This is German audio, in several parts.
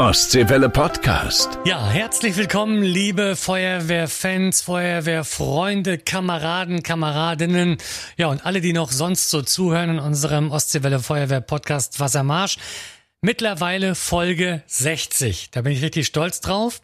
Ostseewelle Podcast. Ja, herzlich willkommen, liebe Feuerwehrfans, Feuerwehrfreunde, Kameraden, Kameradinnen, ja und alle, die noch sonst so zuhören in unserem Ostseewelle Feuerwehr Podcast Wassermarsch. Mittlerweile Folge 60. Da bin ich richtig stolz drauf.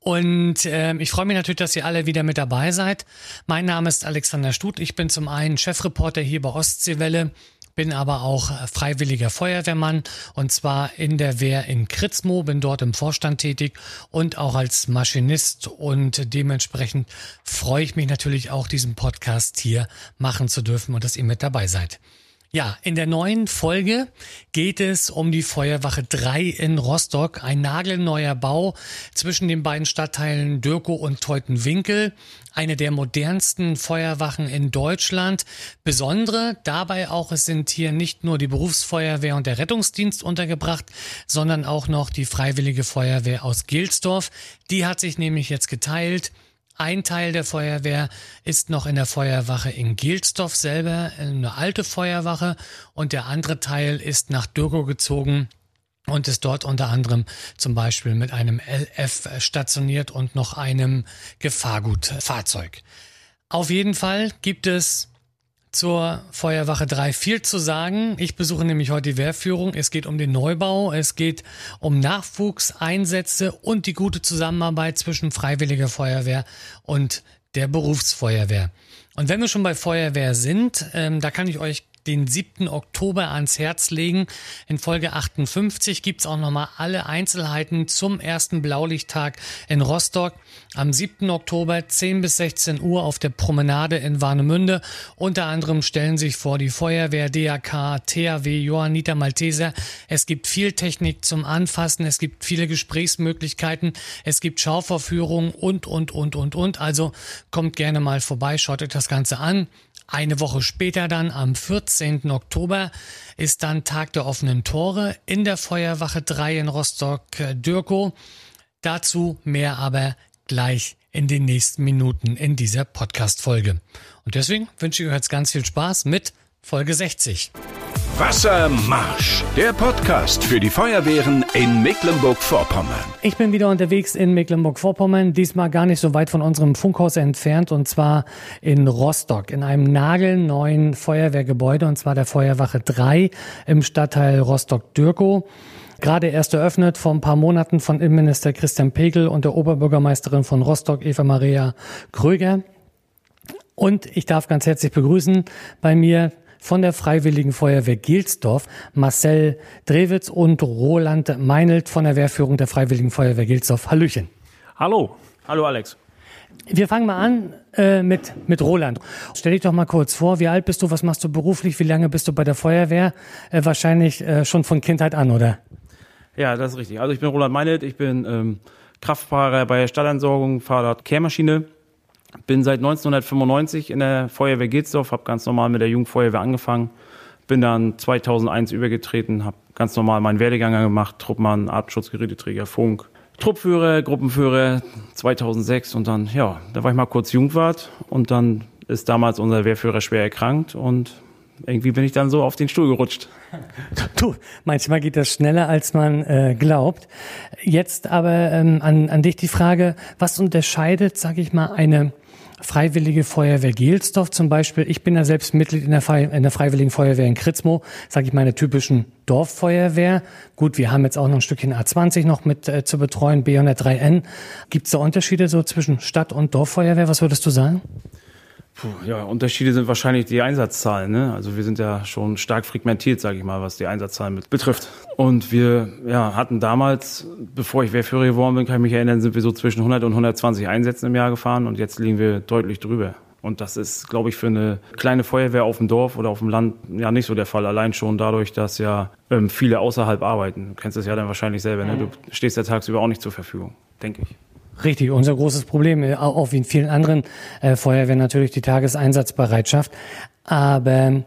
Und äh, ich freue mich natürlich, dass ihr alle wieder mit dabei seid. Mein Name ist Alexander Stut. Ich bin zum einen Chefreporter hier bei Ostseewelle, bin aber auch äh, freiwilliger Feuerwehrmann und zwar in der Wehr in Kritzmo, bin dort im Vorstand tätig und auch als Maschinist und dementsprechend freue ich mich natürlich auch, diesen Podcast hier machen zu dürfen und dass ihr mit dabei seid. Ja, in der neuen Folge geht es um die Feuerwache 3 in Rostock, ein nagelneuer Bau zwischen den beiden Stadtteilen Dürkow und Teutenwinkel, eine der modernsten Feuerwachen in Deutschland. Besondere dabei auch, es sind hier nicht nur die Berufsfeuerwehr und der Rettungsdienst untergebracht, sondern auch noch die Freiwillige Feuerwehr aus Gilsdorf. Die hat sich nämlich jetzt geteilt. Ein Teil der Feuerwehr ist noch in der Feuerwache in Gilsdorf selber, eine alte Feuerwache, und der andere Teil ist nach Dürgo gezogen und ist dort unter anderem zum Beispiel mit einem LF stationiert und noch einem Gefahrgutfahrzeug. Auf jeden Fall gibt es zur Feuerwache 3 viel zu sagen. Ich besuche nämlich heute die Wehrführung. Es geht um den Neubau, es geht um Nachwuchseinsätze und die gute Zusammenarbeit zwischen Freiwilliger Feuerwehr und der Berufsfeuerwehr. Und wenn wir schon bei Feuerwehr sind, ähm, da kann ich euch den 7. Oktober ans Herz legen. In Folge 58 gibt's auch nochmal alle Einzelheiten zum ersten Blaulichttag in Rostock. Am 7. Oktober 10 bis 16 Uhr auf der Promenade in Warnemünde. Unter anderem stellen sich vor die Feuerwehr, DAK, THW, Johanniter Malteser. Es gibt viel Technik zum Anfassen. Es gibt viele Gesprächsmöglichkeiten. Es gibt Schauvorführungen und, und, und, und, und. Also kommt gerne mal vorbei, schaut euch das Ganze an. Eine Woche später dann, am 14. Oktober, ist dann Tag der offenen Tore in der Feuerwache 3 in Rostock-Dürkow. Dazu mehr aber gleich in den nächsten Minuten in dieser Podcast-Folge. Und deswegen wünsche ich euch jetzt ganz viel Spaß mit Folge 60. Wassermarsch, der Podcast für die Feuerwehren in Mecklenburg-Vorpommern. Ich bin wieder unterwegs in Mecklenburg-Vorpommern, diesmal gar nicht so weit von unserem Funkhaus entfernt und zwar in Rostock, in einem nagelneuen Feuerwehrgebäude und zwar der Feuerwache 3 im Stadtteil Rostock-Dürkow. Gerade erst eröffnet vor ein paar Monaten von Innenminister Christian Pegel und der Oberbürgermeisterin von Rostock, Eva Maria Kröger. Und ich darf ganz herzlich begrüßen bei mir von der Freiwilligen Feuerwehr Gilsdorf, Marcel Drewitz und Roland Meinelt von der Wehrführung der Freiwilligen Feuerwehr Gilsdorf. Hallöchen. Hallo. Hallo Alex. Wir fangen mal an äh, mit, mit Roland. Stell dich doch mal kurz vor, wie alt bist du, was machst du beruflich, wie lange bist du bei der Feuerwehr? Äh, wahrscheinlich äh, schon von Kindheit an, oder? Ja, das ist richtig. Also ich bin Roland Meinelt, ich bin ähm, Kraftfahrer bei der Stadtentsorgung, fahre dort Kehrmaschine bin seit 1995 in der Feuerwehr Gilsdorf, habe ganz normal mit der Jugendfeuerwehr angefangen, bin dann 2001 übergetreten, habe ganz normal meinen Werdegang gemacht, Truppmann, Atemschutzgeräteträger, Funk, Truppführer, Gruppenführer 2006 und dann, ja, da war ich mal kurz Jugendwart und dann ist damals unser Wehrführer schwer erkrankt und irgendwie bin ich dann so auf den Stuhl gerutscht. Du, manchmal geht das schneller, als man äh, glaubt. Jetzt aber ähm, an, an dich die Frage, was unterscheidet, sage ich mal, eine Freiwillige Feuerwehr Gelsdorf zum Beispiel. Ich bin ja selbst Mitglied in der, in der Freiwilligen Feuerwehr in Kritzmo, sage ich meine typischen Dorffeuerwehr. Gut, wir haben jetzt auch noch ein Stückchen A20 noch mit äh, zu betreuen, B103N. Gibt es da Unterschiede so zwischen Stadt- und Dorffeuerwehr? Was würdest du sagen? Puh, ja, Unterschiede sind wahrscheinlich die Einsatzzahlen. Ne? Also wir sind ja schon stark fragmentiert, sage ich mal, was die Einsatzzahlen betrifft. Und wir ja, hatten damals, bevor ich Wehrführer geworden bin, kann ich mich erinnern, sind wir so zwischen 100 und 120 Einsätzen im Jahr gefahren und jetzt liegen wir deutlich drüber. Und das ist, glaube ich, für eine kleine Feuerwehr auf dem Dorf oder auf dem Land ja nicht so der Fall. Allein schon dadurch, dass ja ähm, viele außerhalb arbeiten. Du kennst es ja dann wahrscheinlich selber. Ne? Du stehst ja tagsüber auch nicht zur Verfügung, denke ich. Richtig, unser großes Problem, äh, auch wie in vielen anderen äh, Feuerwehren natürlich die Tageseinsatzbereitschaft. Aber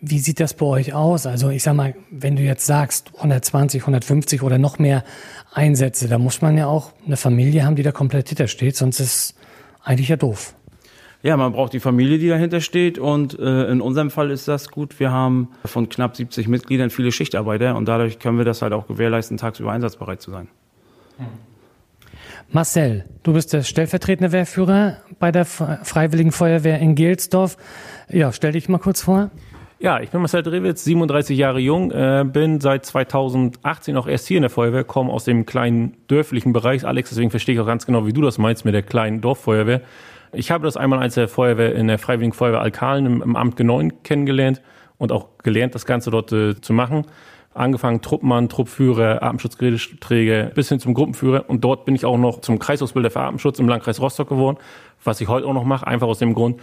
wie sieht das bei euch aus? Also ich sag mal, wenn du jetzt sagst 120, 150 oder noch mehr Einsätze, da muss man ja auch eine Familie haben, die da komplett hintersteht, sonst ist eigentlich ja doof. Ja, man braucht die Familie, die dahinter steht und äh, in unserem Fall ist das gut. Wir haben von knapp 70 Mitgliedern viele Schichtarbeiter und dadurch können wir das halt auch gewährleisten, tagsüber einsatzbereit zu sein. Marcel, du bist der stellvertretende Wehrführer bei der Freiwilligen Feuerwehr in Gelsdorf. Ja, stell dich mal kurz vor. Ja, ich bin Marcel Drewitz, 37 Jahre jung, äh, bin seit 2018 auch erst hier in der Feuerwehr, komme aus dem kleinen dörflichen Bereich. Alex, deswegen verstehe ich auch ganz genau, wie du das meinst mit der kleinen Dorffeuerwehr. Ich habe das einmal als der Feuerwehr in der Freiwilligen Feuerwehr Alkalen im, im Amt G9 kennengelernt und auch gelernt, das Ganze dort äh, zu machen. Angefangen Truppmann, Truppführer, Atemschutzgeräteträger bis hin zum Gruppenführer. Und dort bin ich auch noch zum Kreisausbilder für Atemschutz im Landkreis Rostock geworden, was ich heute auch noch mache, einfach aus dem Grund,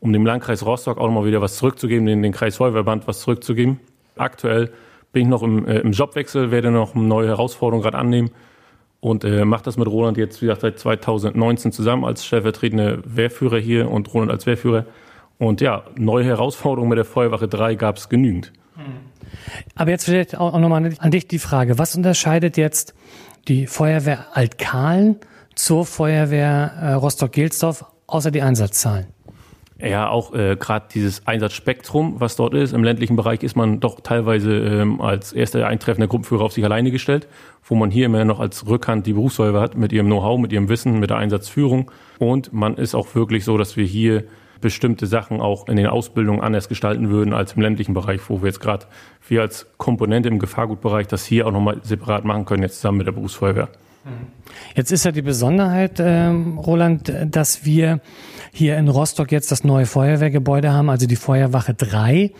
um dem Landkreis Rostock auch nochmal wieder was zurückzugeben, den, den Kreisfeuerwehrband was zurückzugeben. Aktuell bin ich noch im, äh, im Jobwechsel, werde noch eine neue Herausforderung gerade annehmen und äh, mache das mit Roland jetzt, wie gesagt, seit 2019 zusammen als stellvertretende Wehrführer hier und Roland als Wehrführer. Und ja, neue Herausforderungen mit der Feuerwache 3 gab es genügend. Aber jetzt vielleicht auch nochmal an dich die Frage, was unterscheidet jetzt die Feuerwehr Altkalen zur Feuerwehr äh, Rostock-Gelsdorf außer die Einsatzzahlen? Ja, auch äh, gerade dieses Einsatzspektrum, was dort ist. Im ländlichen Bereich ist man doch teilweise ähm, als erster eintreffender Gruppenführer auf sich alleine gestellt, wo man hier immer noch als Rückhand die Berufsfeuerwehr hat mit ihrem Know-how, mit ihrem Wissen, mit der Einsatzführung. Und man ist auch wirklich so, dass wir hier bestimmte Sachen auch in den Ausbildungen anders gestalten würden als im ländlichen Bereich, wo wir jetzt gerade wir als Komponente im Gefahrgutbereich das hier auch nochmal separat machen können, jetzt zusammen mit der Berufsfeuerwehr. Jetzt ist ja die Besonderheit, ähm, Roland, dass wir hier in Rostock jetzt das neue Feuerwehrgebäude haben, also die Feuerwache 3.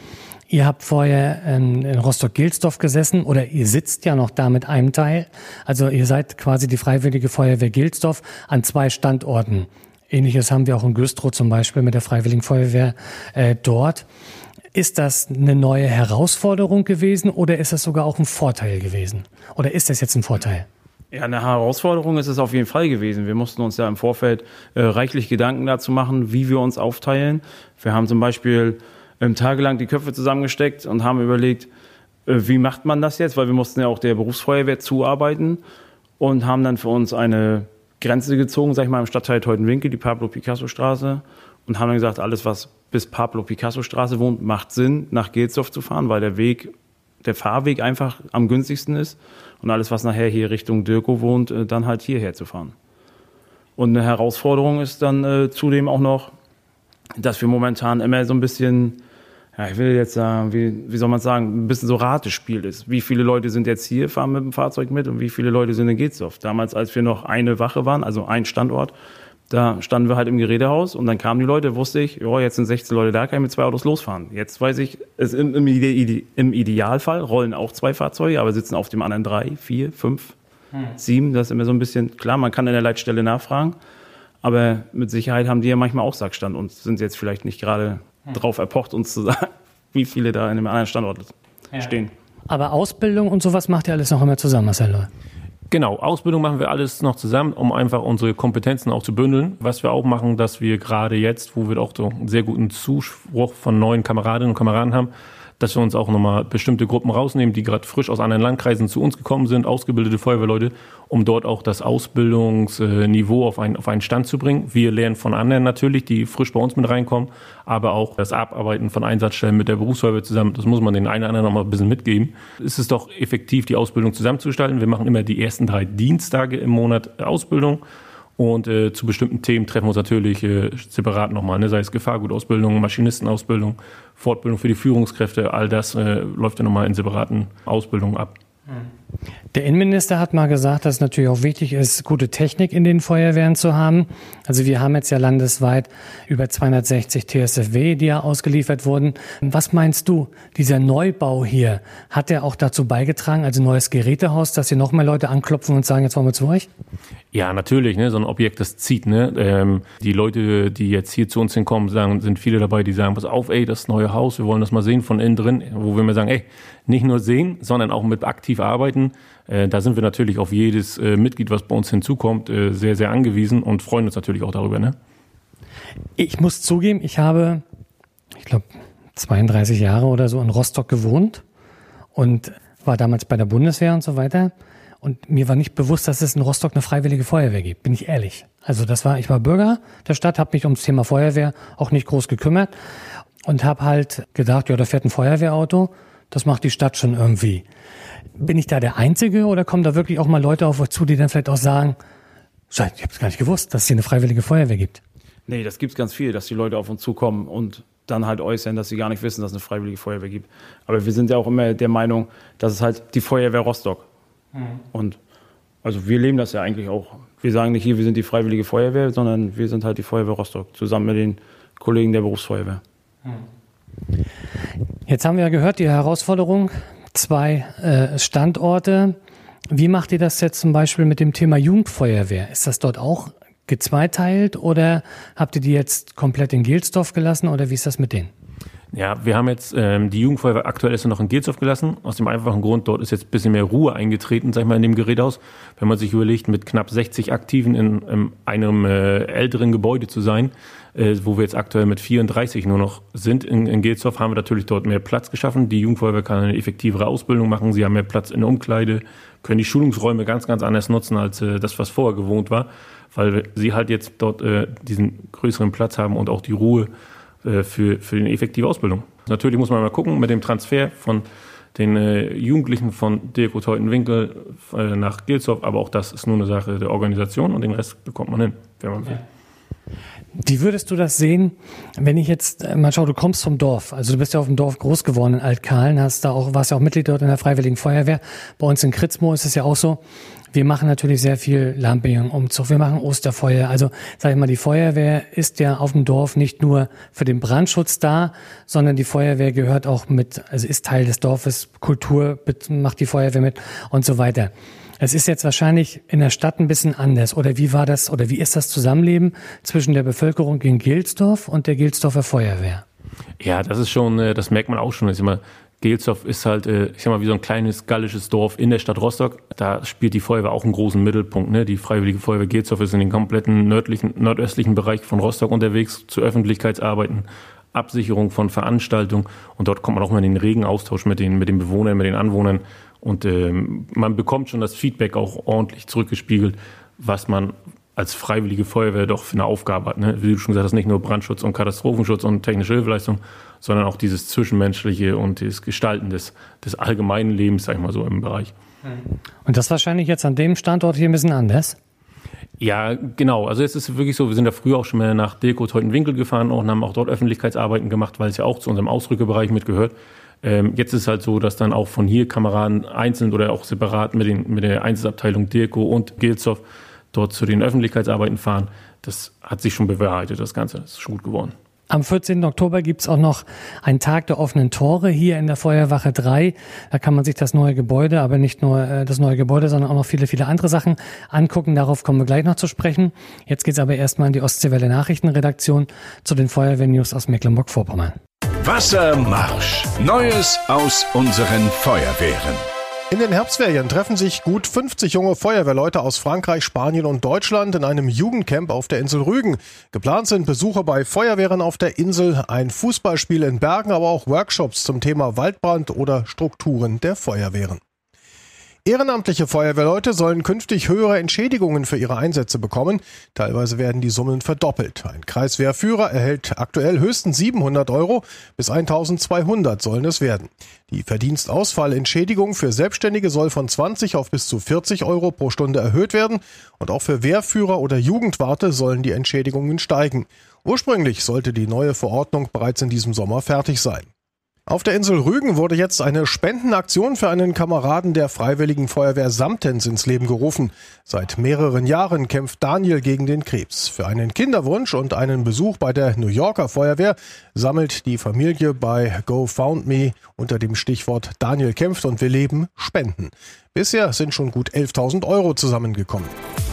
Ihr habt vorher in, in Rostock-Gilsdorf gesessen oder ihr sitzt ja noch da mit einem Teil. Also ihr seid quasi die Freiwillige Feuerwehr Gilsdorf an zwei Standorten. Ähnliches haben wir auch in Güstrow zum Beispiel mit der Freiwilligen Feuerwehr äh, dort. Ist das eine neue Herausforderung gewesen oder ist das sogar auch ein Vorteil gewesen? Oder ist das jetzt ein Vorteil? Ja, eine Herausforderung ist es auf jeden Fall gewesen. Wir mussten uns ja im Vorfeld äh, reichlich Gedanken dazu machen, wie wir uns aufteilen. Wir haben zum Beispiel ähm, tagelang die Köpfe zusammengesteckt und haben überlegt, äh, wie macht man das jetzt? Weil wir mussten ja auch der Berufsfeuerwehr zuarbeiten und haben dann für uns eine Grenze gezogen, sag ich mal, im Stadtteil Teutenwinkel, die Pablo-Picasso-Straße und haben dann gesagt, alles, was bis Pablo-Picasso-Straße wohnt, macht Sinn, nach Gelsdorf zu fahren, weil der Weg, der Fahrweg einfach am günstigsten ist und alles, was nachher hier Richtung Dirko wohnt, äh, dann halt hierher zu fahren. Und eine Herausforderung ist dann äh, zudem auch noch, dass wir momentan immer so ein bisschen, ja, ich will jetzt sagen, wie, wie soll man sagen, ein bisschen so Ratespiel ist. Wie viele Leute sind jetzt hier, fahren mit dem Fahrzeug mit und wie viele Leute sind in Gezdorf? Damals, als wir noch eine Wache waren, also ein Standort, da standen wir halt im Gerätehaus und dann kamen die Leute, wusste ich, ja, jetzt sind 16 Leute da, kann ich mit zwei Autos losfahren. Jetzt weiß ich, es im, im, Ide im Idealfall rollen auch zwei Fahrzeuge, aber sitzen auf dem anderen drei, vier, fünf, hm. sieben. Das ist immer so ein bisschen, klar, man kann in der Leitstelle nachfragen, aber mit Sicherheit haben die ja manchmal auch Sackstand und sind jetzt vielleicht nicht gerade. Drauf erpocht, uns zu sagen, wie viele da in einem anderen Standort ja. stehen. Aber Ausbildung und sowas macht ihr alles noch immer zusammen, Marcel? Genau, Ausbildung machen wir alles noch zusammen, um einfach unsere Kompetenzen auch zu bündeln. Was wir auch machen, dass wir gerade jetzt, wo wir auch so einen sehr guten Zuspruch von neuen Kameradinnen und Kameraden haben, dass wir uns auch nochmal bestimmte Gruppen rausnehmen, die gerade frisch aus anderen Landkreisen zu uns gekommen sind, ausgebildete Feuerwehrleute, um dort auch das Ausbildungsniveau auf einen, auf einen Stand zu bringen. Wir lernen von anderen natürlich, die frisch bei uns mit reinkommen, aber auch das Abarbeiten von Einsatzstellen mit der Berufsfeuerwehr zusammen, das muss man den einen oder anderen nochmal ein bisschen mitgeben. Es ist doch effektiv, die Ausbildung zusammenzugestalten. Wir machen immer die ersten drei Dienstage im Monat Ausbildung und äh, zu bestimmten Themen treffen wir uns natürlich äh, separat nochmal, ne? sei es Gefahrgutausbildung, Maschinistenausbildung, Fortbildung für die Führungskräfte, all das äh, läuft ja nochmal in separaten Ausbildungen ab. Der Innenminister hat mal gesagt, dass es natürlich auch wichtig ist, gute Technik in den Feuerwehren zu haben. Also wir haben jetzt ja landesweit über 260 TSFW, die ja ausgeliefert wurden. Was meinst du, dieser Neubau hier, hat der auch dazu beigetragen, also neues Gerätehaus, dass hier noch mehr Leute anklopfen und sagen, jetzt wollen wir zu euch? Ja, natürlich, ne? so ein Objekt, das zieht. Ne? Ähm, die Leute, die jetzt hier zu uns hinkommen, sagen, sind viele dabei, die sagen, pass auf, ey, das neue Haus, wir wollen das mal sehen von innen drin, wo wir mir sagen, ey, nicht nur sehen, sondern auch mit aktiv arbeiten. Äh, da sind wir natürlich auf jedes äh, Mitglied, was bei uns hinzukommt, äh, sehr, sehr angewiesen und freuen uns natürlich auch darüber. Ne? Ich muss zugeben, ich habe, ich glaube, 32 Jahre oder so in Rostock gewohnt und war damals bei der Bundeswehr und so weiter. Und mir war nicht bewusst, dass es in Rostock eine freiwillige Feuerwehr gibt, bin ich ehrlich. Also das war, ich war Bürger der Stadt, habe mich ums Thema Feuerwehr auch nicht groß gekümmert und habe halt gedacht, ja, da fährt ein Feuerwehrauto, das macht die Stadt schon irgendwie. Bin ich da der Einzige oder kommen da wirklich auch mal Leute auf euch zu, die dann vielleicht auch sagen, ich habe es gar nicht gewusst, dass es hier eine freiwillige Feuerwehr gibt? Nee, das gibt's ganz viel, dass die Leute auf uns zukommen und dann halt äußern, dass sie gar nicht wissen, dass es eine freiwillige Feuerwehr gibt. Aber wir sind ja auch immer der Meinung, dass es halt die Feuerwehr Rostock. Mhm. Und also wir leben das ja eigentlich auch. Wir sagen nicht hier, wir sind die freiwillige Feuerwehr, sondern wir sind halt die Feuerwehr Rostock, zusammen mit den Kollegen der Berufsfeuerwehr. Jetzt haben wir ja gehört, die Herausforderung, zwei äh, Standorte. Wie macht ihr das jetzt zum Beispiel mit dem Thema Jugendfeuerwehr? Ist das dort auch gezweiteilt oder habt ihr die jetzt komplett in Gelsdorf gelassen oder wie ist das mit denen? Ja, wir haben jetzt ähm, die Jugendfeuerwehr aktuell ist noch in Gelsdorf gelassen, aus dem einfachen Grund, dort ist jetzt ein bisschen mehr Ruhe eingetreten, sag ich mal, in dem Geräthaus. Wenn man sich überlegt, mit knapp 60 Aktiven in, in einem äh, älteren Gebäude zu sein, äh, wo wir jetzt aktuell mit 34 nur noch sind in, in Gelsdorf, haben wir natürlich dort mehr Platz geschaffen. Die Jugendfeuerwehr kann eine effektivere Ausbildung machen, sie haben mehr Platz in der Umkleide, können die Schulungsräume ganz, ganz anders nutzen als äh, das, was vorher gewohnt war weil sie halt jetzt dort äh, diesen größeren Platz haben und auch die Ruhe für, für eine effektive Ausbildung. Natürlich muss man mal gucken mit dem Transfer von den äh, Jugendlichen von Dirko Teutenwinkel äh, nach Gilsdorf, aber auch das ist nur eine Sache der Organisation und den Rest bekommt man hin, wenn man will. Ja. Wie würdest du das sehen, wenn ich jetzt äh, mal schaue, du kommst vom Dorf, also du bist ja auf dem Dorf groß geworden in Altkahlen, hast da auch, warst ja auch Mitglied dort in der Freiwilligen Feuerwehr. Bei uns in Kritzmo ist es ja auch so, wir machen natürlich sehr viel Lampion-Umzug. Wir machen Osterfeuer. Also, sag ich mal, die Feuerwehr ist ja auf dem Dorf nicht nur für den Brandschutz da, sondern die Feuerwehr gehört auch mit, also ist Teil des Dorfes, Kultur macht die Feuerwehr mit und so weiter. Es ist jetzt wahrscheinlich in der Stadt ein bisschen anders. Oder wie war das, oder wie ist das Zusammenleben zwischen der Bevölkerung in Gilsdorf und der Gilsdorfer Feuerwehr? Ja, das ist schon, äh, das merkt man auch schon. Das ist immer, Gelsdorf ist halt, äh, ich sag mal, wie so ein kleines gallisches Dorf in der Stadt Rostock. Da spielt die Feuerwehr auch einen großen Mittelpunkt. Ne? Die Freiwillige Feuerwehr Gelsdorf ist in den kompletten nördlichen, nordöstlichen Bereich von Rostock unterwegs zu Öffentlichkeitsarbeiten, Absicherung von Veranstaltungen. Und dort kommt man auch mal in den regen Austausch mit den, mit den Bewohnern, mit den Anwohnern. Und ähm, man bekommt schon das Feedback auch ordentlich zurückgespiegelt, was man als freiwillige Feuerwehr doch für eine Aufgabe hat. Ne? Wie du schon gesagt hast, nicht nur Brandschutz und Katastrophenschutz und technische Hilfeleistung, sondern auch dieses Zwischenmenschliche und das Gestalten des, des allgemeinen Lebens, sag ich mal so, im Bereich. Und das wahrscheinlich jetzt an dem Standort hier ein bisschen anders? Ja, genau. Also es ist wirklich so, wir sind da früher auch schon mal nach Deko Teutenwinkel gefahren und haben auch dort Öffentlichkeitsarbeiten gemacht, weil es ja auch zu unserem Ausrückebereich mitgehört. Ähm, jetzt ist es halt so, dass dann auch von hier Kameraden einzeln oder auch separat mit, den, mit der Einsatzabteilung Dirko und Gilzow dort zu den Öffentlichkeitsarbeiten fahren. Das hat sich schon bewahrheitet, das Ganze. Das ist schon gut geworden. Am 14. Oktober gibt's auch noch einen Tag der offenen Tore hier in der Feuerwache 3. Da kann man sich das neue Gebäude, aber nicht nur äh, das neue Gebäude, sondern auch noch viele, viele andere Sachen angucken. Darauf kommen wir gleich noch zu sprechen. Jetzt geht's aber erstmal in die Ostseewelle Nachrichtenredaktion zu den Feuerwehrnews aus Mecklenburg-Vorpommern. Wassermarsch. Neues aus unseren Feuerwehren. In den Herbstferien treffen sich gut 50 junge Feuerwehrleute aus Frankreich, Spanien und Deutschland in einem Jugendcamp auf der Insel Rügen. Geplant sind Besuche bei Feuerwehren auf der Insel, ein Fußballspiel in Bergen, aber auch Workshops zum Thema Waldbrand oder Strukturen der Feuerwehren. Ehrenamtliche Feuerwehrleute sollen künftig höhere Entschädigungen für ihre Einsätze bekommen. Teilweise werden die Summen verdoppelt. Ein Kreiswehrführer erhält aktuell höchstens 700 Euro, bis 1200 sollen es werden. Die Verdienstausfallentschädigung für Selbstständige soll von 20 auf bis zu 40 Euro pro Stunde erhöht werden und auch für Wehrführer oder Jugendwarte sollen die Entschädigungen steigen. Ursprünglich sollte die neue Verordnung bereits in diesem Sommer fertig sein. Auf der Insel Rügen wurde jetzt eine Spendenaktion für einen Kameraden der Freiwilligen Feuerwehr Samtens ins Leben gerufen. Seit mehreren Jahren kämpft Daniel gegen den Krebs. Für einen Kinderwunsch und einen Besuch bei der New Yorker Feuerwehr sammelt die Familie bei GoFoundMe unter dem Stichwort Daniel kämpft und will leben Spenden. Bisher sind schon gut 11.000 Euro zusammengekommen.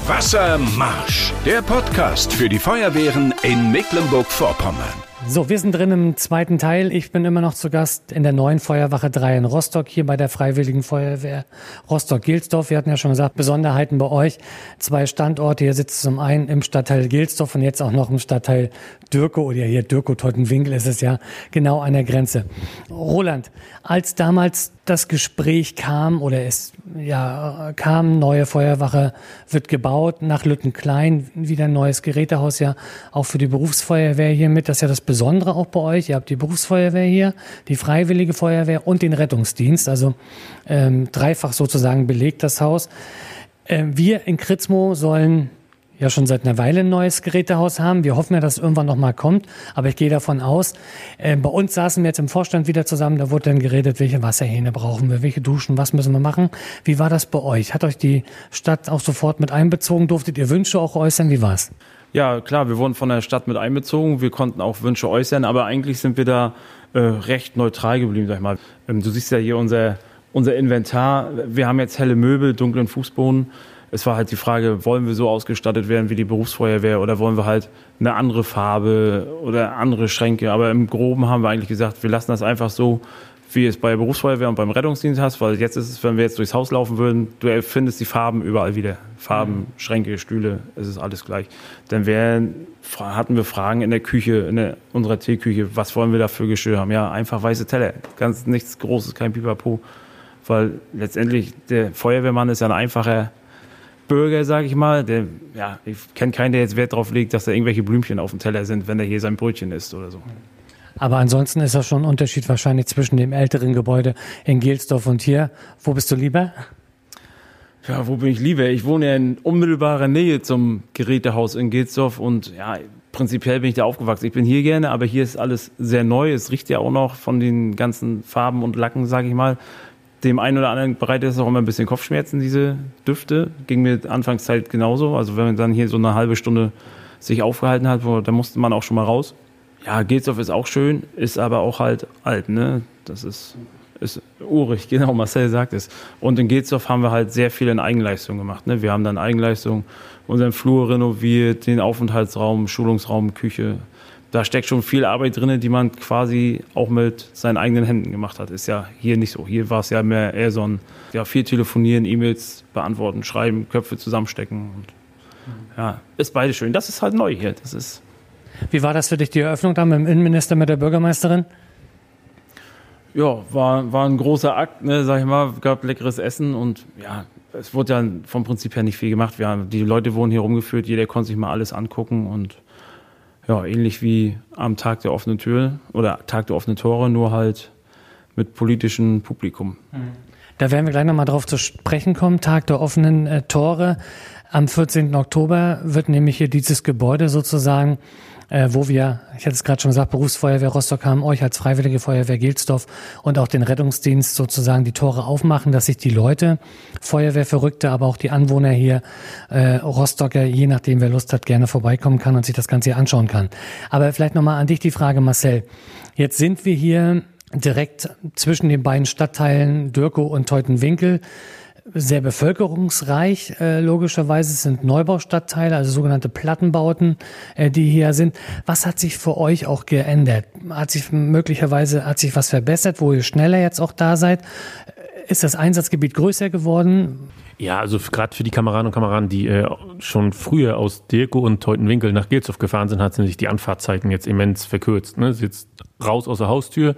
Wassermarsch, der Podcast für die Feuerwehren in Mecklenburg-Vorpommern. So, wir sind drin im zweiten Teil. Ich bin immer noch zu Gast in der neuen Feuerwache 3 in Rostock, hier bei der Freiwilligen Feuerwehr Rostock-Gilsdorf. Wir hatten ja schon gesagt, Besonderheiten bei euch. Zwei Standorte. Hier sitzt zum einen im Stadtteil Gilsdorf und jetzt auch noch im Stadtteil Dürko oder hier Dürko-Teutenwinkel ist es ja genau an der Grenze. Roland, als damals das Gespräch kam oder es ja kam, neue Feuerwache wird gebaut nach Lüttenklein, wieder ein neues Gerätehaus ja auch für die Berufsfeuerwehr hier mit. Das ist ja das Besondere auch bei euch. Ihr habt die Berufsfeuerwehr hier, die Freiwillige Feuerwehr und den Rettungsdienst. Also ähm, dreifach sozusagen belegt das Haus. Ähm, wir in Kritzmo sollen ja schon seit einer Weile ein neues Gerätehaus haben. Wir hoffen ja, dass es irgendwann nochmal kommt, aber ich gehe davon aus. Äh, bei uns saßen wir jetzt im Vorstand wieder zusammen, da wurde dann geredet, welche Wasserhähne brauchen wir, welche Duschen, was müssen wir machen. Wie war das bei euch? Hat euch die Stadt auch sofort mit einbezogen? Durftet ihr Wünsche auch äußern? Wie war's? Ja, klar, wir wurden von der Stadt mit einbezogen. Wir konnten auch Wünsche äußern, aber eigentlich sind wir da äh, recht neutral geblieben, sag ich mal. Ähm, du siehst ja hier unser, unser Inventar. Wir haben jetzt helle Möbel, dunklen Fußboden es war halt die Frage, wollen wir so ausgestattet werden wie die Berufsfeuerwehr oder wollen wir halt eine andere Farbe oder andere Schränke. Aber im Groben haben wir eigentlich gesagt, wir lassen das einfach so, wie es bei der Berufsfeuerwehr und beim Rettungsdienst hast, weil jetzt ist es, wenn wir jetzt durchs Haus laufen würden, du findest die Farben überall wieder. Farben, mhm. Schränke, Stühle, es ist alles gleich. Dann wären, hatten wir Fragen in der Küche, in der, unserer Teeküche, was wollen wir da für Geschirr haben? Ja, einfach weiße Teller, ganz nichts Großes, kein Pipapo. Weil letztendlich der Feuerwehrmann ist ja ein einfacher Bürger, sage ich mal, der, ja, ich kenne keinen, der jetzt Wert darauf legt, dass da irgendwelche Blümchen auf dem Teller sind, wenn er hier sein Brötchen isst oder so. Aber ansonsten ist das schon ein Unterschied wahrscheinlich zwischen dem älteren Gebäude in Gelsdorf und hier. Wo bist du lieber? Ja, wo bin ich lieber? Ich wohne ja in unmittelbarer Nähe zum Gerätehaus in Gelsdorf und ja, prinzipiell bin ich da aufgewachsen. Ich bin hier gerne, aber hier ist alles sehr neu. Es riecht ja auch noch von den ganzen Farben und Lacken, sage ich mal dem einen oder anderen bereitet es auch immer ein bisschen Kopfschmerzen, diese Düfte. Ging mir Anfangszeit genauso. Also wenn man dann hier so eine halbe Stunde sich aufgehalten hat, wo, da musste man auch schon mal raus. Ja, Gelsdorf ist auch schön, ist aber auch halt alt, ne? Das ist, ist urig, genau, Marcel sagt es. Und in Gelsdorf haben wir halt sehr viel in Eigenleistung gemacht. Ne? Wir haben dann Eigenleistung, unseren Flur renoviert, den Aufenthaltsraum, Schulungsraum, Küche, da steckt schon viel Arbeit drin, die man quasi auch mit seinen eigenen Händen gemacht hat. Ist ja hier nicht so. Hier war es ja mehr eher so ein, ja, viel telefonieren, E-Mails beantworten, schreiben, Köpfe zusammenstecken. Und, ja, ist beide schön. Das ist halt neu hier. Das ist. Wie war das für dich, die Eröffnung da mit dem Innenminister, mit der Bürgermeisterin? Ja, war, war ein großer Akt, ne, sag ich mal. Gab leckeres Essen und ja, es wurde ja vom Prinzip her nicht viel gemacht. Wir haben, die Leute wurden hier rumgeführt, jeder konnte sich mal alles angucken und ja, ähnlich wie am Tag der offenen Tür oder Tag der offenen Tore, nur halt mit politischem Publikum. Da werden wir gleich nochmal drauf zu sprechen kommen. Tag der offenen äh, Tore. Am 14. Oktober wird nämlich hier dieses Gebäude sozusagen äh, wo wir, ich hatte es gerade schon gesagt, Berufsfeuerwehr Rostock haben euch als Freiwillige Feuerwehr Gilsdorf und auch den Rettungsdienst sozusagen die Tore aufmachen, dass sich die Leute, Feuerwehrverrückte, aber auch die Anwohner hier, äh, Rostocker, je nachdem wer Lust hat, gerne vorbeikommen kann und sich das Ganze hier anschauen kann. Aber vielleicht nochmal an dich die Frage, Marcel. Jetzt sind wir hier direkt zwischen den beiden Stadtteilen Dürkow und Teutenwinkel sehr bevölkerungsreich, äh, logischerweise. Es sind Neubaustadtteile, also sogenannte Plattenbauten, äh, die hier sind. Was hat sich für euch auch geändert? Hat sich möglicherweise, hat sich was verbessert, wo ihr schneller jetzt auch da seid? Ist das Einsatzgebiet größer geworden? Ja, also gerade für die Kameraden und Kameraden, die äh, schon früher aus Dirko und Teutenwinkel nach Gilshof gefahren sind, hat sich die Anfahrtzeiten jetzt immens verkürzt. Ne? Sie jetzt raus aus der Haustür,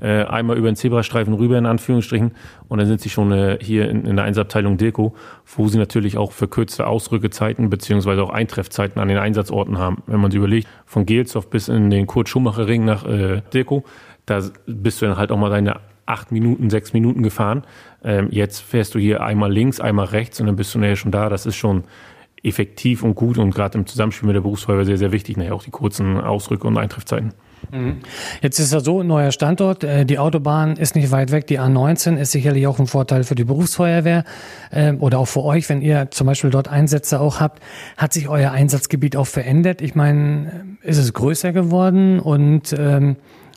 äh, einmal über den Zebrastreifen rüber in Anführungsstrichen und dann sind sie schon äh, hier in, in der Einsabteilung Deko, wo sie natürlich auch verkürzte Ausrückezeiten beziehungsweise auch Eintreffzeiten an den Einsatzorten haben. Wenn man sich überlegt, von Gelsdorf bis in den Kurt-Schumacher-Ring nach äh, Deko, da bist du dann halt auch mal deine acht Minuten, sechs Minuten gefahren. Ähm, jetzt fährst du hier einmal links, einmal rechts und dann bist du nachher schon da. Das ist schon effektiv und gut und gerade im Zusammenspiel mit der Berufsfeuerwehr sehr, sehr wichtig, nachher auch die kurzen Ausrück- und Eintreffzeiten. Mhm. Jetzt ist ja so ein neuer Standort. Äh, die Autobahn ist nicht weit weg. Die A19 ist sicherlich auch ein Vorteil für die Berufsfeuerwehr ähm, oder auch für euch, wenn ihr zum Beispiel dort Einsätze auch habt. Hat sich euer Einsatzgebiet auch verändert? Ich meine, ist es größer geworden und ähm,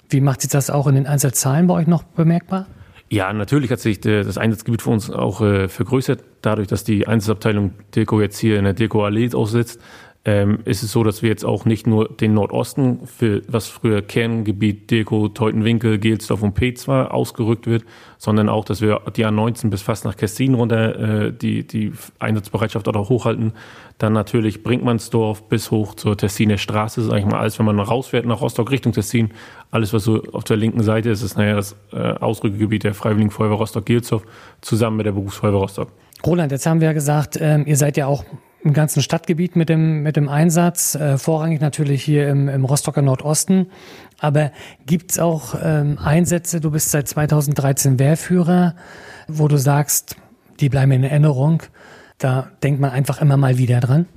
wie macht sich das auch in den Einsatzzahlen bei euch noch bemerkbar? Ja, natürlich hat sich das Einsatzgebiet für uns auch äh, vergrößert, dadurch, dass die Einsatzabteilung Dirko jetzt hier in der Dirko Allee aussitzt ähm, ist es so, dass wir jetzt auch nicht nur den Nordosten, für was früher Kerngebiet Deko, Teutenwinkel, Gelsdorf und Peetz war, ausgerückt wird, sondern auch, dass wir die A19 bis fast nach Kessin runter äh, die, die Einsatzbereitschaft auch hochhalten. Dann natürlich Brinkmannsdorf bis hoch zur Tessiner Straße, sag ich mal, alles, wenn man rausfährt nach Rostock Richtung Tessin, alles, was so auf der linken Seite ist, ist naja das äh, Ausrückegebiet der Freiwilligen Feuerwehr Rostock-Gelsdorf zusammen mit der Berufsfeuerwehr Rostock. Roland, jetzt haben wir ja gesagt, ähm, ihr seid ja auch im ganzen Stadtgebiet mit dem, mit dem Einsatz, äh, vorrangig natürlich hier im, im Rostocker Nordosten. Aber gibt's auch ähm, Einsätze, du bist seit 2013 Wehrführer, wo du sagst, die bleiben in Erinnerung. Da denkt man einfach immer mal wieder dran.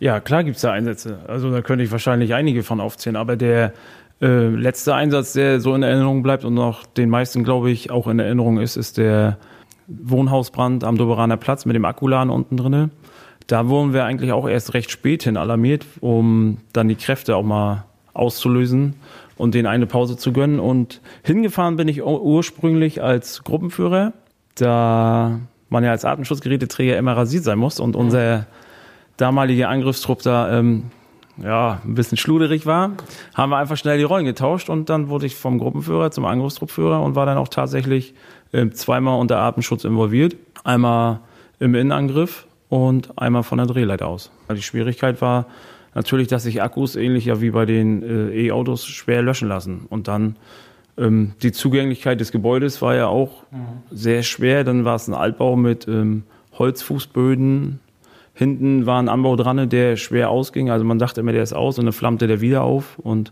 Ja, klar gibt's da Einsätze. Also da könnte ich wahrscheinlich einige von aufzählen. Aber der äh, letzte Einsatz, der so in Erinnerung bleibt und noch den meisten, glaube ich, auch in Erinnerung ist, ist der Wohnhausbrand am Doberaner Platz mit dem Akkuladen unten drinne. Da wurden wir eigentlich auch erst recht spät hin alarmiert, um dann die Kräfte auch mal auszulösen und denen eine Pause zu gönnen. Und hingefahren bin ich ursprünglich als Gruppenführer, da man ja als Atemschutzgeräteträger immer rasiert sein muss und unser damaliger Angriffstrupp da ähm, ja, ein bisschen schluderig war, haben wir einfach schnell die Rollen getauscht und dann wurde ich vom Gruppenführer zum Angriffstruppführer und war dann auch tatsächlich äh, zweimal unter Atemschutz involviert. Einmal im Innenangriff und einmal von der Drehleiter aus. Die Schwierigkeit war natürlich, dass sich Akkus ähnlich ja wie bei den äh, E-Autos schwer löschen lassen. Und dann ähm, die Zugänglichkeit des Gebäudes war ja auch mhm. sehr schwer. Dann war es ein Altbau mit ähm, Holzfußböden, Hinten war ein Anbau dran, der schwer ausging. Also man dachte immer, der ist aus und dann flammte der wieder auf. Und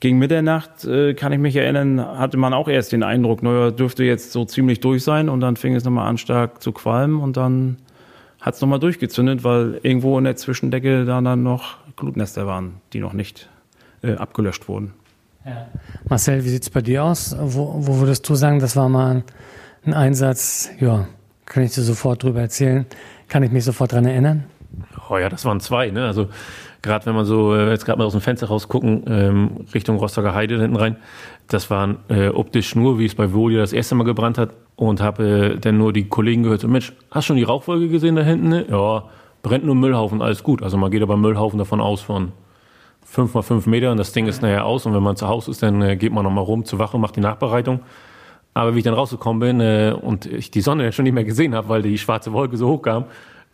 gegen Mitternacht, äh, kann ich mich erinnern, hatte man auch erst den Eindruck, naja, dürfte jetzt so ziemlich durch sein. Und dann fing es nochmal an, stark zu qualmen. Und dann hat es nochmal durchgezündet, weil irgendwo in der Zwischendecke da dann noch Glutnester waren, die noch nicht äh, abgelöscht wurden. Ja. Marcel, wie sieht es bei dir aus? Wo, wo würdest du sagen, das war mal ein, ein Einsatz, ja, kann ich dir sofort drüber erzählen, kann ich mich sofort dran erinnern? Oh ja, das waren zwei, ne? Also gerade wenn man so äh, jetzt gerade mal aus dem Fenster rausgucken, ähm, Richtung Rostocker Heide hinten rein, das waren äh, optisch nur, wie es bei Volia das erste Mal gebrannt hat und habe äh, dann nur die Kollegen gehört, so Mensch, hast schon die Rauchwolke gesehen da hinten? Ne? Ja, brennt nur Müllhaufen, alles gut. Also man geht aber Müllhaufen davon aus von fünf mal fünf Meter und das Ding ist nachher aus und wenn man zu Hause ist, dann äh, geht man nochmal rum zur Wache macht die Nachbereitung. Aber wie ich dann rausgekommen bin äh, und ich die Sonne schon nicht mehr gesehen habe, weil die schwarze Wolke so hoch kam,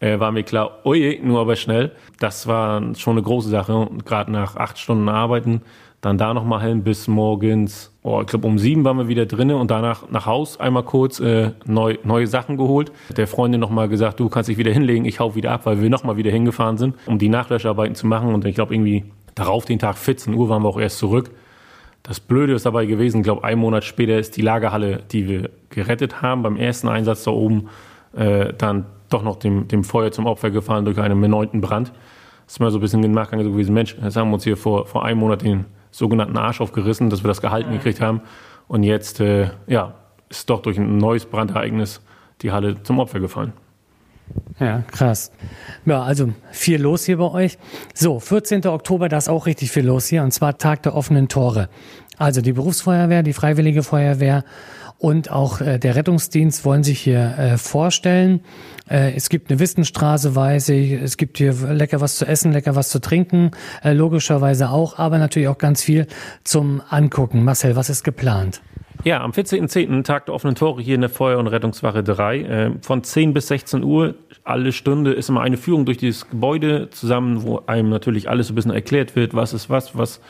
äh, war mir klar, oje, nur aber schnell. Das war schon eine große Sache. Gerade nach acht Stunden Arbeiten, dann da nochmal hin bis morgens, oh, ich glaube um sieben waren wir wieder drinnen und danach nach Haus einmal kurz äh, neu, neue Sachen geholt. Der Freundin nochmal gesagt, du kannst dich wieder hinlegen, ich hau wieder ab, weil wir nochmal wieder hingefahren sind, um die Nachlöscharbeiten zu machen. Und ich glaube irgendwie darauf den Tag 14 Uhr waren wir auch erst zurück. Das Blöde ist dabei gewesen, ich glaube, ein Monat später ist die Lagerhalle, die wir gerettet haben, beim ersten Einsatz da oben, äh, dann doch noch dem, dem Feuer zum Opfer gefallen durch einen erneuten Brand. Das ist mir so ein bisschen im Nachgang so gewesen, Mensch, jetzt haben wir uns hier vor, vor einem Monat den sogenannten Arsch aufgerissen, dass wir das gehalten ja. gekriegt haben. Und jetzt, äh, ja, ist doch durch ein neues Brandereignis die Halle zum Opfer gefallen. Ja, krass. Ja, also viel los hier bei euch. So, 14. Oktober, da ist auch richtig viel los hier, und zwar Tag der offenen Tore. Also die Berufsfeuerwehr, die Freiwillige Feuerwehr und auch äh, der Rettungsdienst wollen sich hier äh, vorstellen. Äh, es gibt eine Wissenstraße, weiß ich. Es gibt hier lecker was zu essen, lecker was zu trinken, äh, logischerweise auch, aber natürlich auch ganz viel zum Angucken. Marcel, was ist geplant? Ja, am 14.10. Tag der offenen Tore hier in der Feuer- und Rettungswache 3. Äh, von 10 bis 16 Uhr, alle Stunde ist immer eine Führung durch dieses Gebäude zusammen, wo einem natürlich alles ein bisschen erklärt wird, was ist was, was,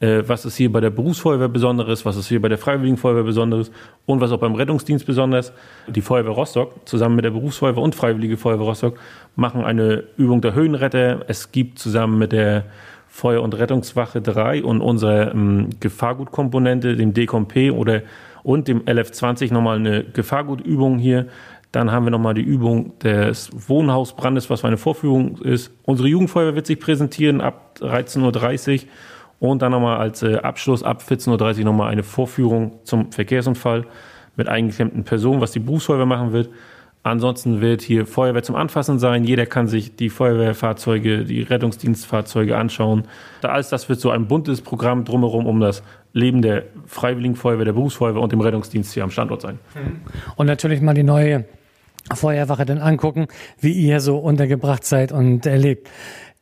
äh, was ist hier bei der Berufsfeuerwehr Besonderes, was ist hier bei der Freiwilligen Feuerwehr Besonderes und was auch beim Rettungsdienst besonders. Die Feuerwehr Rostock zusammen mit der Berufsfeuerwehr und Freiwillige Feuerwehr Rostock machen eine Übung der Höhenretter. Es gibt zusammen mit der Feuer- und Rettungswache 3 und unserer ähm, Gefahrgutkomponente, dem DCOMP oder und dem LF20 nochmal eine Gefahrgutübung hier. Dann haben wir nochmal die Übung des Wohnhausbrandes, was für eine Vorführung ist. Unsere Jugendfeuerwehr wird sich präsentieren ab 13.30 Uhr und dann nochmal als äh, Abschluss ab 14.30 Uhr nochmal eine Vorführung zum Verkehrsunfall mit eingeklemmten Personen, was die Berufsfeuerwehr machen wird. Ansonsten wird hier Feuerwehr zum Anfassen sein. Jeder kann sich die Feuerwehrfahrzeuge, die Rettungsdienstfahrzeuge anschauen. Da alles das wird so ein buntes Programm drumherum um das Leben der Freiwilligen Feuerwehr, der Berufsfeuerwehr und dem Rettungsdienst hier am Standort sein. Und natürlich mal die neue Feuerwache dann angucken, wie ihr so untergebracht seid und erlebt.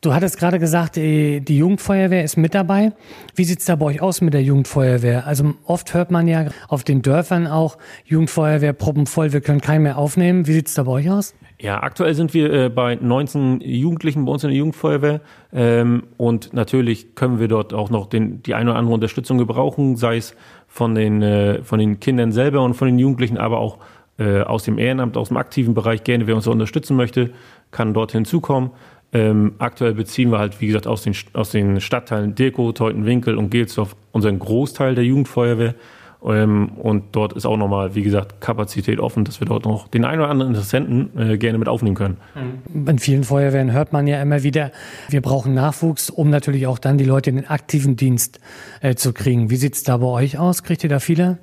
Du hattest gerade gesagt, die, Jugendfeuerwehr ist mit dabei. Wie sieht's da bei euch aus mit der Jugendfeuerwehr? Also oft hört man ja auf den Dörfern auch, Jugendfeuerwehr voll, wir können keinen mehr aufnehmen. Wie sieht's da bei euch aus? Ja, aktuell sind wir äh, bei 19 Jugendlichen bei uns in der Jugendfeuerwehr ähm, und natürlich können wir dort auch noch den, die eine oder andere Unterstützung gebrauchen, sei es von den, äh, von den Kindern selber und von den Jugendlichen, aber auch äh, aus dem Ehrenamt, aus dem aktiven Bereich gerne, wer uns unterstützen möchte, kann dort hinzukommen. Ähm, aktuell beziehen wir halt, wie gesagt, aus den, aus den Stadtteilen Dirko, Teutenwinkel und Gelsdorf unseren Großteil der Jugendfeuerwehr. Ähm, und dort ist auch nochmal, wie gesagt, Kapazität offen, dass wir dort noch den einen oder anderen Interessenten äh, gerne mit aufnehmen können. In vielen Feuerwehren hört man ja immer wieder, wir brauchen Nachwuchs, um natürlich auch dann die Leute in den aktiven Dienst äh, zu kriegen. Wie sieht's da bei euch aus? Kriegt ihr da viele?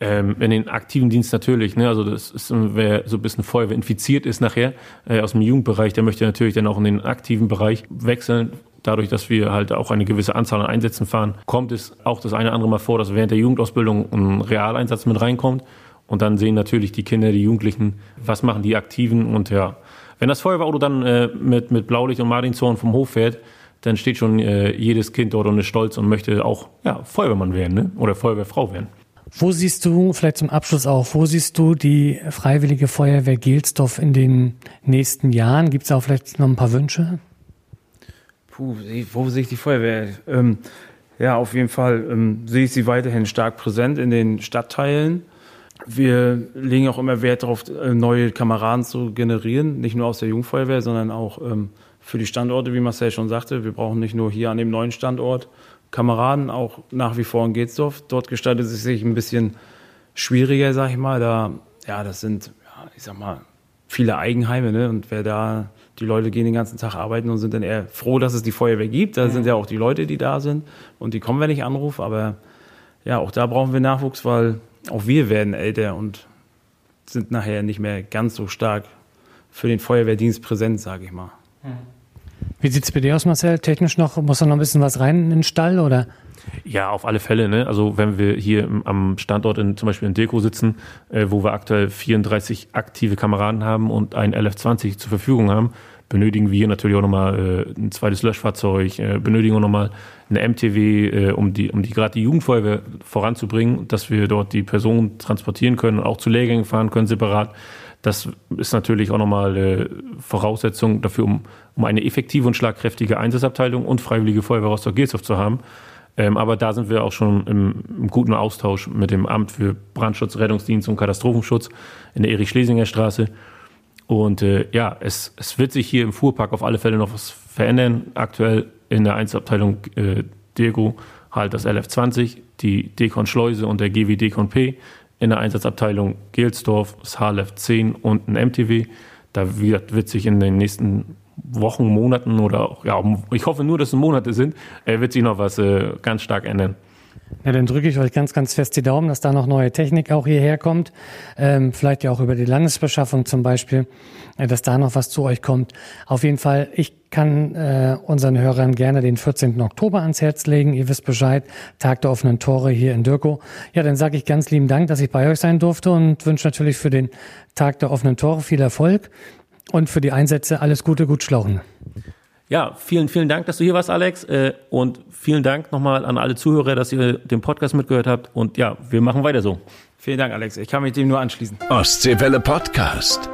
Ähm, in den aktiven Dienst natürlich, ne? Also das ist, wer so ein bisschen Feuerwehr infiziert ist nachher äh, aus dem Jugendbereich, der möchte natürlich dann auch in den aktiven Bereich wechseln. Dadurch, dass wir halt auch eine gewisse Anzahl an Einsätzen fahren, kommt es auch das eine oder andere Mal vor, dass während der Jugendausbildung ein Realeinsatz mit reinkommt. Und dann sehen natürlich die Kinder, die Jugendlichen, was machen die Aktiven. Und ja, wenn das Feuerwehrauto dann äh, mit, mit Blaulicht und Martinshorn vom Hof fährt, dann steht schon äh, jedes Kind dort und ist stolz und möchte auch ja, Feuerwehrmann werden ne? oder Feuerwehrfrau werden. Wo siehst du, vielleicht zum Abschluss auch, wo siehst du die Freiwillige Feuerwehr Gelsdorf in den nächsten Jahren? Gibt es auch vielleicht noch ein paar Wünsche? Puh, wo sehe ich die Feuerwehr? Ähm, ja, auf jeden Fall ähm, sehe ich sie weiterhin stark präsent in den Stadtteilen. Wir legen auch immer Wert darauf, äh, neue Kameraden zu generieren, nicht nur aus der Jugendfeuerwehr, sondern auch ähm, für die Standorte, wie Marcel schon sagte. Wir brauchen nicht nur hier an dem neuen Standort Kameraden, auch nach wie vor in Geetsdorf. Dort gestaltet es sich ein bisschen schwieriger, sag ich mal. Da, ja, das sind, ja, ich sag mal, viele Eigenheime, ne? Und wer da, die Leute gehen den ganzen Tag arbeiten und sind dann eher froh, dass es die Feuerwehr gibt. Da sind ja auch die Leute, die da sind und die kommen, wenn ich anrufe. Aber ja, auch da brauchen wir Nachwuchs, weil auch wir werden älter und sind nachher nicht mehr ganz so stark für den Feuerwehrdienst präsent, sage ich mal. Wie sieht's bei dir aus, Marcel? Technisch noch, muss da noch ein bisschen was rein in den Stall oder? Ja, auf alle Fälle. Ne? Also wenn wir hier am Standort in, zum Beispiel in Deko sitzen, äh, wo wir aktuell 34 aktive Kameraden haben und ein LF20 zur Verfügung haben, benötigen wir hier natürlich auch nochmal äh, ein zweites Löschfahrzeug, äh, benötigen auch nochmal eine MTW, äh, um die, um die gerade die Jugendfeuerwehr voranzubringen, dass wir dort die Personen transportieren können und auch zu Lehrgängen fahren können separat. Das ist natürlich auch nochmal äh, Voraussetzung dafür, um, um eine effektive und schlagkräftige Einsatzabteilung und Freiwillige Feuerwehr Rostock-Gelsdorf zu haben. Ähm, aber da sind wir auch schon im, im, guten Austausch mit dem Amt für Brandschutz, Rettungsdienst und Katastrophenschutz in der Erich-Schlesinger Straße. Und äh, ja, es, es wird sich hier im Fuhrpark auf alle Fälle noch was verändern. Aktuell in der Einzelabteilung äh, Dego halt das LF20, die Dekon Schleuse und der GW Dekon P in der Einsatzabteilung Gelsdorf, das HLF 10 und ein MTW. Da wird, wird sich in den nächsten Wochen, Monaten oder auch, ja, ich hoffe nur, dass es Monate sind, äh, wird sich noch was äh, ganz stark ändern. Ja, dann drücke ich euch ganz, ganz fest die Daumen, dass da noch neue Technik auch hierher kommt. Ähm, vielleicht ja auch über die Landesbeschaffung zum Beispiel, äh, dass da noch was zu euch kommt. Auf jeden Fall, ich kann äh, unseren Hörern gerne den 14. Oktober ans Herz legen. Ihr wisst Bescheid, Tag der offenen Tore hier in Dürkow. Ja, dann sage ich ganz lieben Dank, dass ich bei euch sein durfte und wünsche natürlich für den Tag der offenen Tore viel Erfolg und für die Einsätze alles Gute, gut schlauchen. Ja, vielen, vielen Dank, dass du hier warst, Alex. Äh, und vielen Dank nochmal an alle Zuhörer, dass ihr den Podcast mitgehört habt. Und ja, wir machen weiter so. Vielen Dank, Alex. Ich kann mich dem nur anschließen. Ostseewelle Podcast.